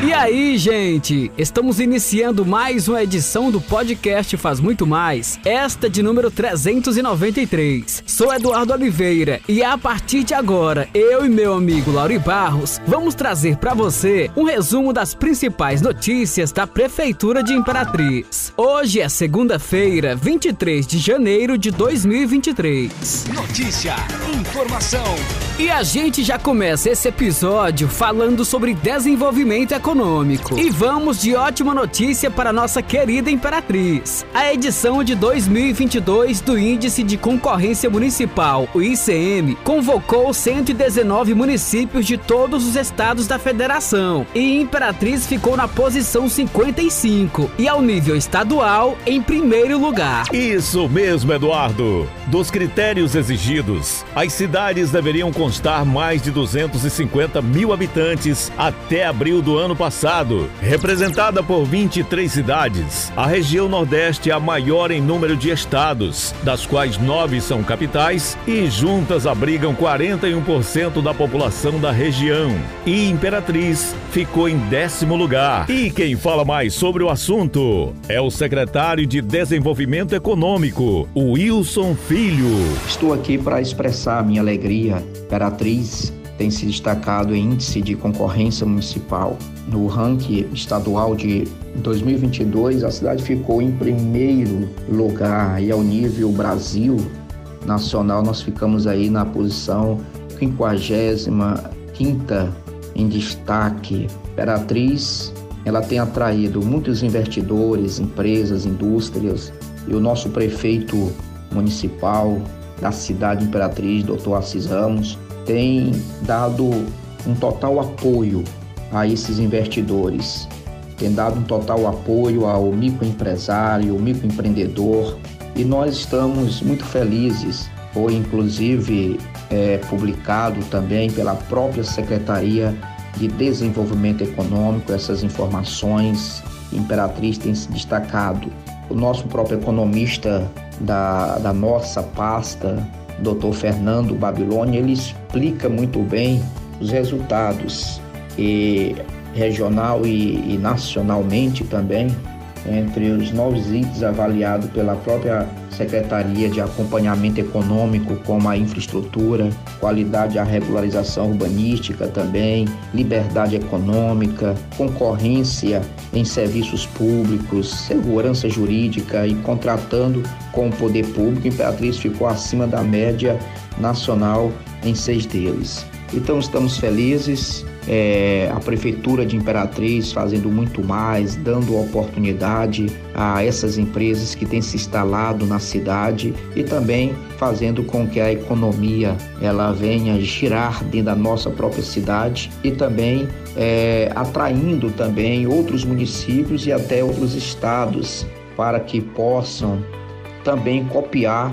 E aí, gente? Estamos iniciando mais uma edição do podcast Faz Muito Mais, esta de número 393. Sou Eduardo Oliveira e a partir de agora, eu e meu amigo Lauri Barros vamos trazer para você um resumo das principais notícias da Prefeitura de Imperatriz. Hoje é segunda-feira, 23 de janeiro de 2023. Notícia, informação. E a gente já começa esse episódio falando sobre desenvolvimento econômico. E vamos de ótima notícia para nossa querida Imperatriz. A edição de 2022 do Índice de Concorrência Municipal, o ICM, convocou 119 municípios de todos os estados da federação. E Imperatriz ficou na posição 55 e ao nível estadual em primeiro lugar. Isso mesmo, Eduardo. Dos critérios exigidos, as cidades deveriam constar mais de 250 mil habitantes até abril do ano passado. Representada por 23 cidades, a região Nordeste é a maior em número de estados, das quais nove são capitais e juntas abrigam 41% da população da região. E Imperatriz ficou em décimo lugar. E quem fala mais sobre o assunto é o secretário de Desenvolvimento Econômico, Wilson Filho. Estou aqui para expressar a minha alegria. Imperatriz tem se destacado em índice de concorrência municipal. No ranking estadual de 2022, a cidade ficou em primeiro lugar e ao nível Brasil nacional nós ficamos aí na posição 55 em destaque. Imperatriz, ela tem atraído muitos investidores, empresas, indústrias e o nosso prefeito municipal da cidade Imperatriz, Dr. Assis Ramos, tem dado um total apoio a esses investidores, tem dado um total apoio ao microempresário, ao microempreendedor e nós estamos muito felizes. Foi inclusive é, publicado também pela própria Secretaria de Desenvolvimento Econômico essas informações. Imperatriz tem se destacado. O nosso próprio economista da, da nossa pasta, Dr. Fernando Babilônia, ele explica muito bem os resultados e regional e, e nacionalmente também entre os novos itens avaliados pela própria Secretaria de Acompanhamento Econômico, como a infraestrutura, qualidade e a regularização urbanística também, liberdade econômica, concorrência em serviços públicos, segurança jurídica e contratando com o poder público, Imperatriz ficou acima da média nacional em seis deles. Então estamos felizes, é, a Prefeitura de Imperatriz fazendo muito mais, dando oportunidade a essas empresas que têm se instalado na cidade e também fazendo com que a economia ela venha girar dentro da nossa própria cidade e também é, atraindo também outros municípios e até outros estados para que possam também copiar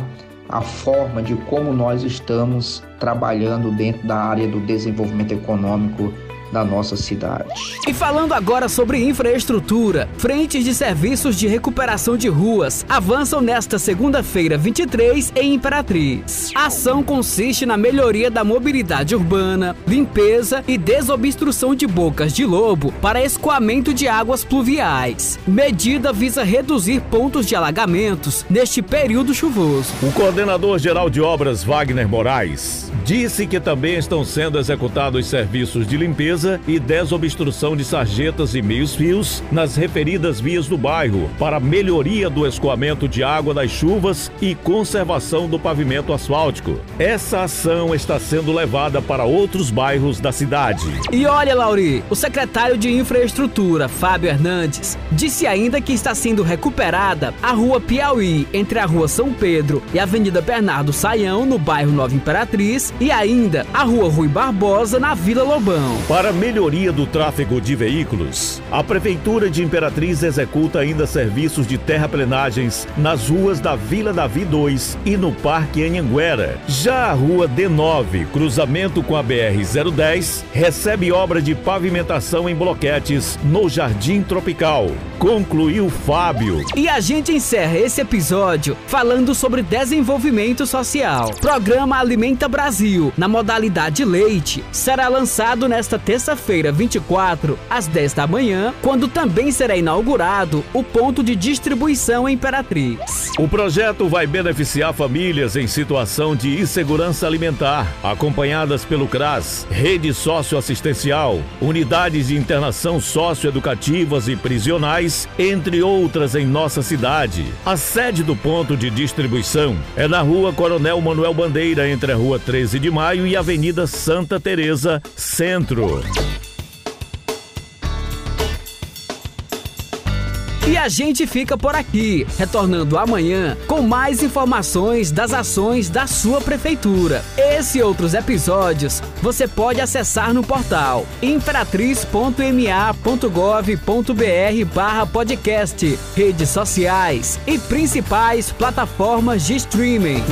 a forma de como nós estamos trabalhando dentro da área do desenvolvimento econômico da nossa cidade. E falando agora sobre infraestrutura, frentes de serviços de recuperação de ruas avançam nesta segunda-feira, 23, em Imperatriz. A ação consiste na melhoria da mobilidade urbana, limpeza e desobstrução de bocas de lobo para escoamento de águas pluviais. Medida visa reduzir pontos de alagamentos neste período chuvoso. O coordenador geral de obras, Wagner Moraes, disse que também estão sendo executados serviços de limpeza limpeza e desobstrução de sarjetas e meios-fios nas referidas vias do bairro para melhoria do escoamento de água das chuvas e conservação do pavimento asfáltico. Essa ação está sendo levada para outros bairros da cidade. E olha, Lauri, o secretário de Infraestrutura, Fábio Hernandes, disse ainda que está sendo recuperada a Rua Piauí, entre a Rua São Pedro e a Avenida Bernardo Saião, no bairro Nova Imperatriz, e ainda a Rua Rui Barbosa, na Vila Lobão. Para melhoria do tráfego de veículos, a Prefeitura de Imperatriz executa ainda serviços de terraplenagens nas ruas da Vila Davi 2 e no Parque Anhanguera. Já a Rua D9, cruzamento com a BR-010, recebe obra de pavimentação em bloquetes no Jardim Tropical. Concluiu Fábio. E a gente encerra esse episódio falando sobre desenvolvimento social. Programa Alimenta Brasil na modalidade leite, será lançado nesta terça-feira, 24, às 10 da manhã, quando também será inaugurado o ponto de distribuição Imperatriz. O projeto vai beneficiar famílias em situação de insegurança alimentar, acompanhadas pelo CRAS, Rede Socioassistencial, unidades de internação socioeducativas e prisionais, entre outras em nossa cidade. A sede do ponto de distribuição é na rua Coronel Manuel Bandeira, entre a rua 13 de Maio e a Avenida Santa Teresa, Centro. E a gente fica por aqui, retornando amanhã com mais informações das ações da sua prefeitura. Esse e outros episódios você pode acessar no portal imperatriz.ma.gov.br barra podcast, redes sociais e principais plataformas de streaming.